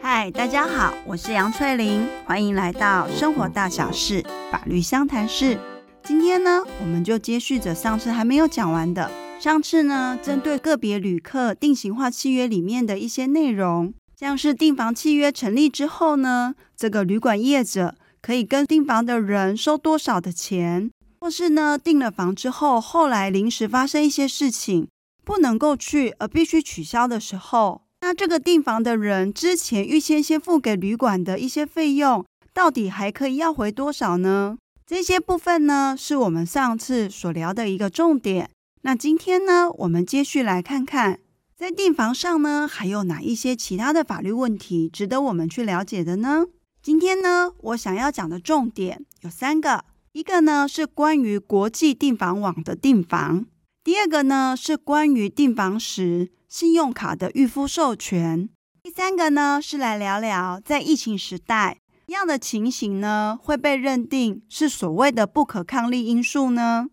嗨，大家好，我是杨翠玲，欢迎来到生活大小事法律相谈室。今天呢，我们就接续着上次还没有讲完的。上次呢，针对个别旅客定型化契约里面的一些内容，像是订房契约成立之后呢，这个旅馆业者可以跟订房的人收多少的钱，或是呢，订了房之后，后来临时发生一些事情，不能够去而必须取消的时候，那这个订房的人之前预先先付给旅馆的一些费用，到底还可以要回多少呢？这些部分呢，是我们上次所聊的一个重点。那今天呢，我们继续来看看，在订房上呢，还有哪一些其他的法律问题值得我们去了解的呢？今天呢，我想要讲的重点有三个，一个呢是关于国际订房网的订房，第二个呢是关于订房时信用卡的预付授权，第三个呢是来聊聊在疫情时代。一样的情形呢，会被认定是所谓的不可抗力因素呢？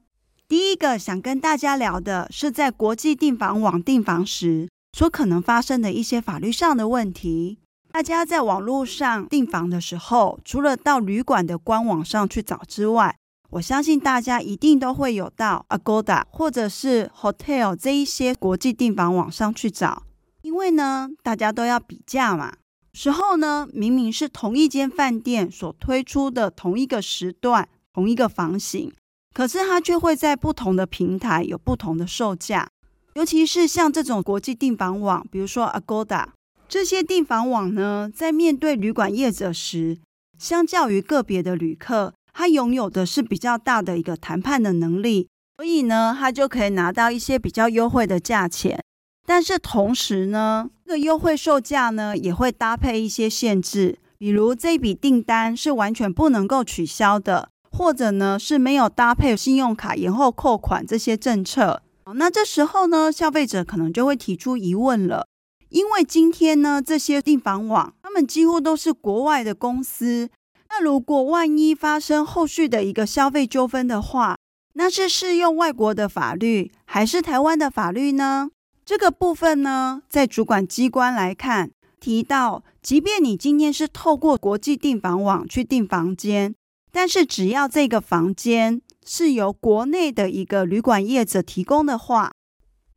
第一个想跟大家聊的是，在国际订房网订房时所可能发生的一些法律上的问题。大家在网络上订房的时候，除了到旅馆的官网上去找之外，我相信大家一定都会有到 Agoda 或者是 Hotel 这一些国际订房网上去找，因为呢，大家都要比价嘛。时候呢，明明是同一间饭店所推出的同一个时段、同一个房型，可是它却会在不同的平台有不同的售价。尤其是像这种国际订房网，比如说 Agoda 这些订房网呢，在面对旅馆业者时，相较于个别的旅客，他拥有的是比较大的一个谈判的能力，所以呢，他就可以拿到一些比较优惠的价钱。但是同时呢，这个优惠售价呢也会搭配一些限制，比如这笔订单是完全不能够取消的，或者呢是没有搭配信用卡延后扣款这些政策。那这时候呢，消费者可能就会提出疑问了，因为今天呢这些订房网他们几乎都是国外的公司，那如果万一发生后续的一个消费纠纷的话，那是适用外国的法律还是台湾的法律呢？这个部分呢，在主管机关来看，提到，即便你今天是透过国际订房网去订房间，但是只要这个房间是由国内的一个旅馆业者提供的话，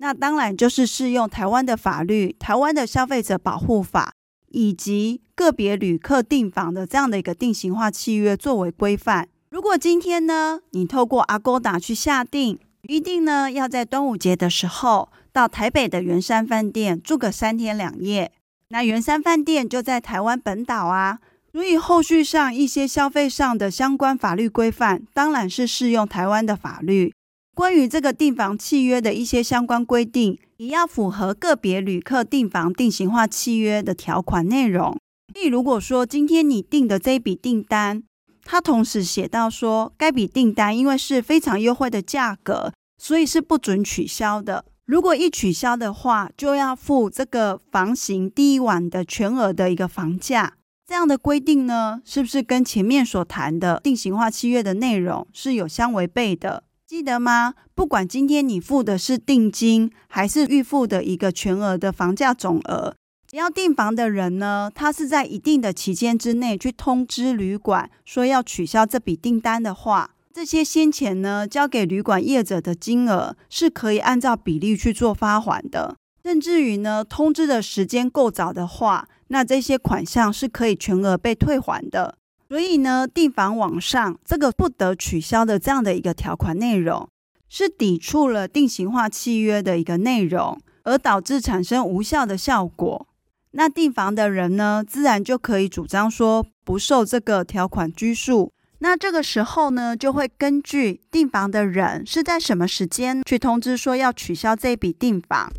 那当然就是适用台湾的法律、台湾的消费者保护法以及个别旅客订房的这样的一个定型化契约作为规范。如果今天呢，你透过 Agoda 去下订，一定呢要在端午节的时候。到台北的圆山饭店住个三天两夜，那圆山饭店就在台湾本岛啊，所以后续上一些消费上的相关法律规范，当然是适用台湾的法律。关于这个订房契约的一些相关规定，也要符合个别旅客订房定型化契约的条款内容。所以如果说今天你订的这一笔订单，它同时写到说，该笔订单因为是非常优惠的价格，所以是不准取消的。如果一取消的话，就要付这个房型第一晚的全额的一个房价。这样的规定呢，是不是跟前面所谈的定型化契约的内容是有相违背的？记得吗？不管今天你付的是定金，还是预付的一个全额的房价总额，只要订房的人呢，他是在一定的期间之内去通知旅馆说要取消这笔订单的话。这些先前呢交给旅馆业者的金额是可以按照比例去做发还的，甚至于呢通知的时间够早的话，那这些款项是可以全额被退还的。所以呢，订房网上这个不得取消的这样的一个条款内容，是抵触了定型化契约的一个内容，而导致产生无效的效果。那订房的人呢，自然就可以主张说不受这个条款拘束。那这个时候呢，就会根据订房的人是在什么时间去通知说要取消这笔订房，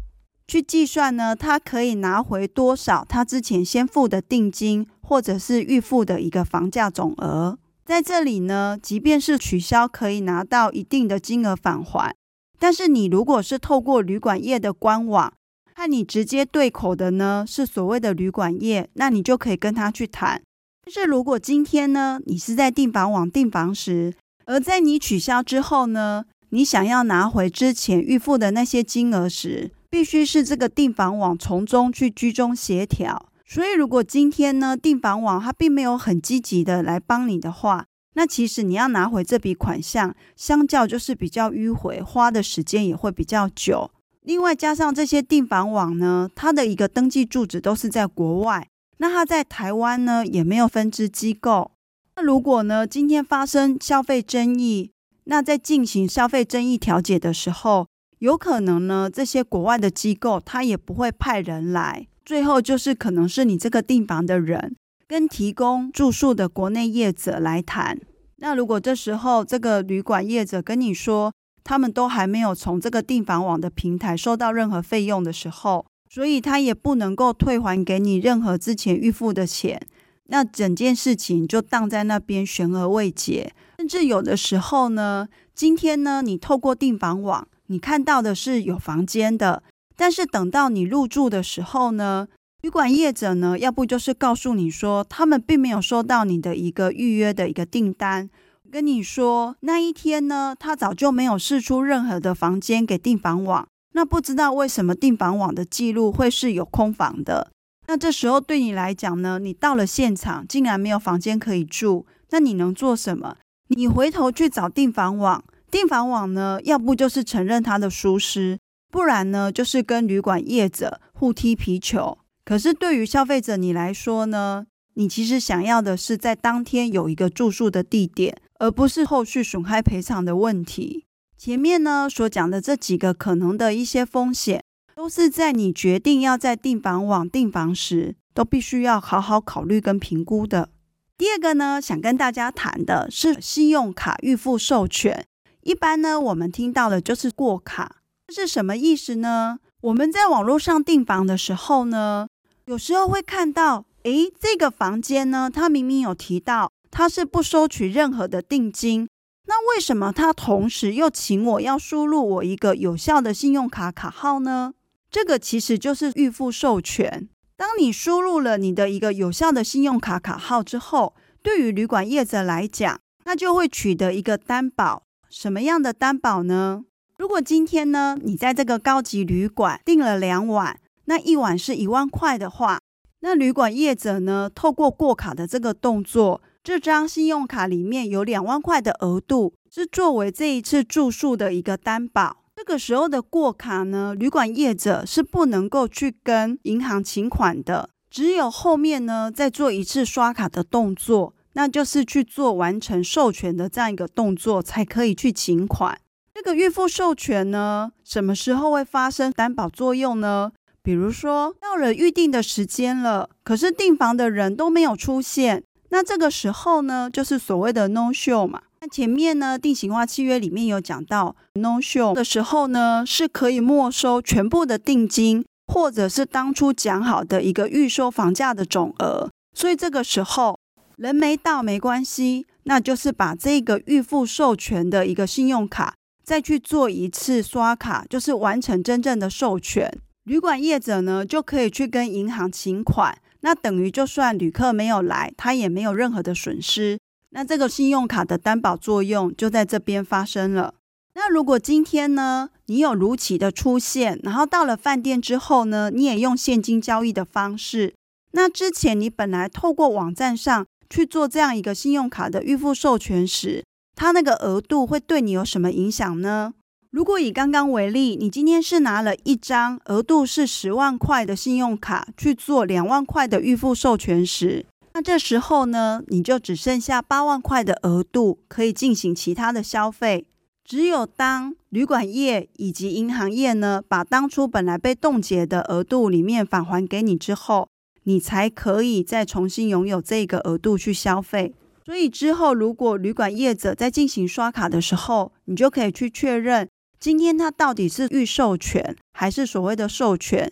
去计算呢，他可以拿回多少他之前先付的定金或者是预付的一个房价总额。在这里呢，即便是取消可以拿到一定的金额返还，但是你如果是透过旅馆业的官网，和你直接对口的呢是所谓的旅馆业，那你就可以跟他去谈。但是如果今天呢，你是在订房网订房时，而在你取消之后呢，你想要拿回之前预付的那些金额时，必须是这个订房网从中去居中协调。所以，如果今天呢，订房网它并没有很积极的来帮你的话，那其实你要拿回这笔款项，相较就是比较迂回，花的时间也会比较久。另外，加上这些订房网呢，它的一个登记住址都是在国外，那它在台湾呢也没有分支机构。那如果呢，今天发生消费争议，那在进行消费争议调解的时候，有可能呢，这些国外的机构他也不会派人来，最后就是可能是你这个订房的人跟提供住宿的国内业者来谈。那如果这时候这个旅馆业者跟你说，他们都还没有从这个订房网的平台收到任何费用的时候，所以他也不能够退还给你任何之前预付的钱。那整件事情就荡在那边，悬而未决。甚至有的时候呢，今天呢，你透过订房网，你看到的是有房间的，但是等到你入住的时候呢，旅馆业者呢，要不就是告诉你说，他们并没有收到你的一个预约的一个订单，跟你说那一天呢，他早就没有试出任何的房间给订房网。那不知道为什么订房网的记录会是有空房的？那这时候对你来讲呢，你到了现场竟然没有房间可以住，那你能做什么？你回头去找订房网，订房网呢，要不就是承认他的疏失，不然呢就是跟旅馆业者互踢皮球。可是对于消费者你来说呢，你其实想要的是在当天有一个住宿的地点，而不是后续损害赔偿的问题。前面呢所讲的这几个可能的一些风险。都是在你决定要在订房网订房时，都必须要好好考虑跟评估的。第二个呢，想跟大家谈的是信用卡预付授权。一般呢，我们听到的就是过卡，这是什么意思呢？我们在网络上订房的时候呢，有时候会看到，诶，这个房间呢，它明明有提到它是不收取任何的定金。那为什么他同时又请我要输入我一个有效的信用卡卡号呢？这个其实就是预付授权。当你输入了你的一个有效的信用卡卡号之后，对于旅馆业者来讲，那就会取得一个担保。什么样的担保呢？如果今天呢，你在这个高级旅馆订了两晚，那一晚是一万块的话，那旅馆业者呢，透过过卡的这个动作，这张信用卡里面有两万块的额度，是作为这一次住宿的一个担保。这个时候的过卡呢，旅馆业者是不能够去跟银行请款的，只有后面呢再做一次刷卡的动作，那就是去做完成授权的这样一个动作，才可以去请款。这个预付授权呢，什么时候会发生担保作用呢？比如说到了预定的时间了，可是订房的人都没有出现，那这个时候呢，就是所谓的 no show 嘛。那前面呢，定型化契约里面有讲到，no show 的时候呢，是可以没收全部的定金，或者是当初讲好的一个预收房价的总额。所以这个时候人没到没关系，那就是把这个预付授权的一个信用卡再去做一次刷卡，就是完成真正的授权。旅馆业者呢就可以去跟银行请款，那等于就算旅客没有来，他也没有任何的损失。那这个信用卡的担保作用就在这边发生了。那如果今天呢，你有如期的出现，然后到了饭店之后呢，你也用现金交易的方式，那之前你本来透过网站上去做这样一个信用卡的预付授权时，它那个额度会对你有什么影响呢？如果以刚刚为例，你今天是拿了一张额度是十万块的信用卡去做两万块的预付授权时，那这时候呢，你就只剩下八万块的额度可以进行其他的消费。只有当旅馆业以及银行业呢，把当初本来被冻结的额度里面返还给你之后，你才可以再重新拥有这个额度去消费。所以之后，如果旅馆业者在进行刷卡的时候，你就可以去确认今天它到底是预授权还是所谓的授权。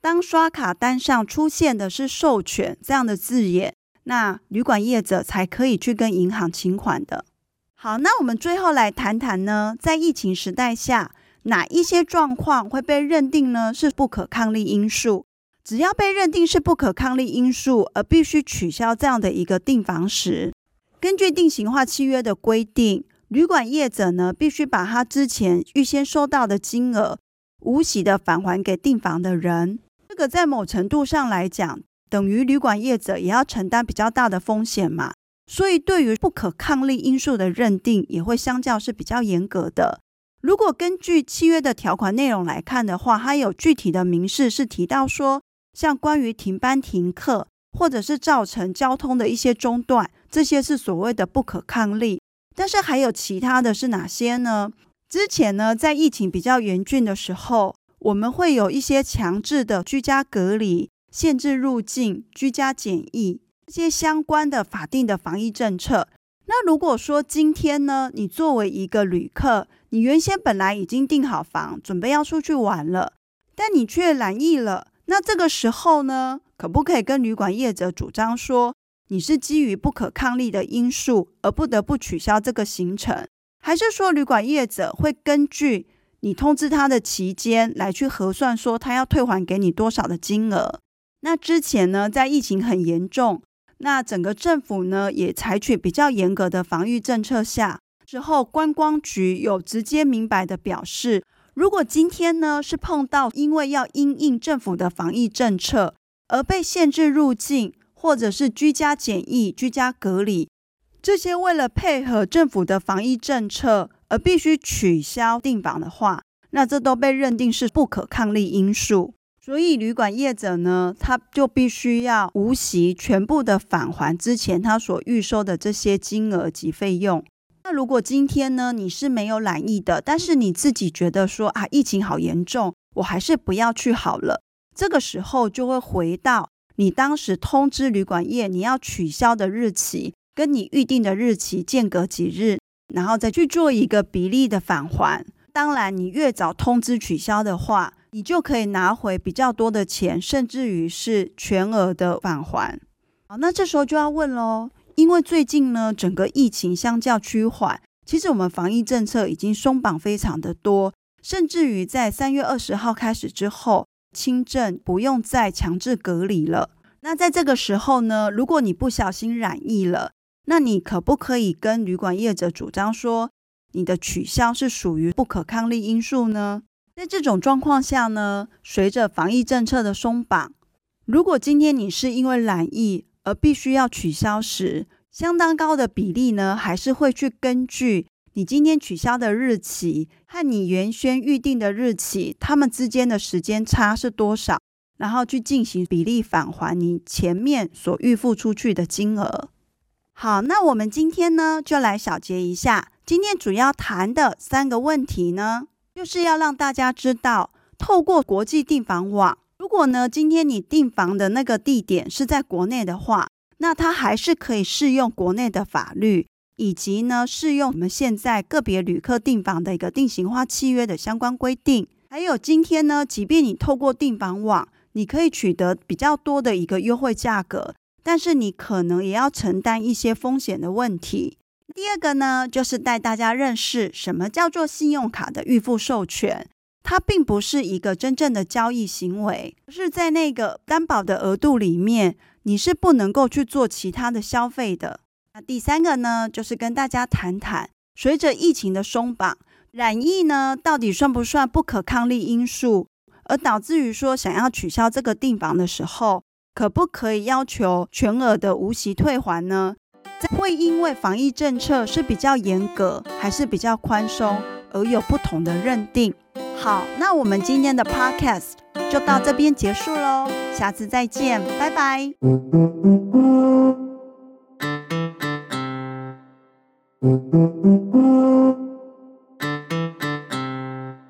当刷卡单上出现的是授权这样的字眼。那旅馆业者才可以去跟银行请款的。好，那我们最后来谈谈呢，在疫情时代下，哪一些状况会被认定呢是不可抗力因素？只要被认定是不可抗力因素，而必须取消这样的一个订房时，根据定型化契约的规定，旅馆业者呢，必须把他之前预先收到的金额无息的返还给订房的人。这个在某程度上来讲，等于旅馆业者也要承担比较大的风险嘛。所以，对于不可抗力因素的认定，也会相较是比较严格的。如果根据契约的条款内容来看的话，它有具体的明示是提到说，像关于停班停课，或者是造成交通的一些中断，这些是所谓的不可抗力。但是还有其他的是哪些呢？之前呢，在疫情比较严峻的时候，我们会有一些强制的居家隔离、限制入境、居家检疫这些相关的法定的防疫政策。那如果说今天呢，你作为一个旅客，你原先本来已经订好房，准备要出去玩了，但你却染疫了，那这个时候呢，可不可以跟旅馆业者主张说，你是基于不可抗力的因素而不得不取消这个行程？还是说旅馆业者会根据你通知他的期间来去核算，说他要退还给你多少的金额？那之前呢，在疫情很严重，那整个政府呢也采取比较严格的防御政策下之后，观光局有直接明白的表示，如果今天呢是碰到因为要因应政府的防疫政策。而被限制入境，或者是居家检疫、居家隔离，这些为了配合政府的防疫政策而必须取消订房的话，那这都被认定是不可抗力因素。所以旅馆业者呢，他就必须要无息全部的返还之前他所预收的这些金额及费用。那如果今天呢，你是没有染疫的，但是你自己觉得说啊，疫情好严重，我还是不要去好了。这个时候就会回到你当时通知旅馆业你要取消的日期，跟你预定的日期间隔几日，然后再去做一个比例的返还。当然，你越早通知取消的话，你就可以拿回比较多的钱，甚至于是全额的返还。好，那这时候就要问喽，因为最近呢，整个疫情相较趋缓，其实我们防疫政策已经松绑非常的多，甚至于在三月二十号开始之后。轻症不用再强制隔离了。那在这个时候呢，如果你不小心染疫了，那你可不可以跟旅馆业者主张说，你的取消是属于不可抗力因素呢？在这种状况下呢，随着防疫政策的松绑，如果今天你是因为染疫而必须要取消时，相当高的比例呢，还是会去根据。你今天取消的日期和你原先预定的日期，他们之间的时间差是多少？然后去进行比例返还你前面所预付出去的金额。好，那我们今天呢，就来小结一下。今天主要谈的三个问题呢，就是要让大家知道，透过国际订房网，如果呢，今天你订房的那个地点是在国内的话，那它还是可以适用国内的法律。以及呢，适用我们现在个别旅客订房的一个定型化契约的相关规定，还有今天呢，即便你透过订房网，你可以取得比较多的一个优惠价格，但是你可能也要承担一些风险的问题。第二个呢，就是带大家认识什么叫做信用卡的预付授权，它并不是一个真正的交易行为，是在那个担保的额度里面，你是不能够去做其他的消费的。那第三个呢，就是跟大家谈谈，随着疫情的松绑，染疫呢到底算不算不可抗力因素，而导致于说想要取消这个订房的时候，可不可以要求全额的无息退还呢？会因为防疫政策是比较严格，还是比较宽松，而有不同的认定。好，那我们今天的 podcast 就到这边结束喽，下次再见，拜拜。Thank you.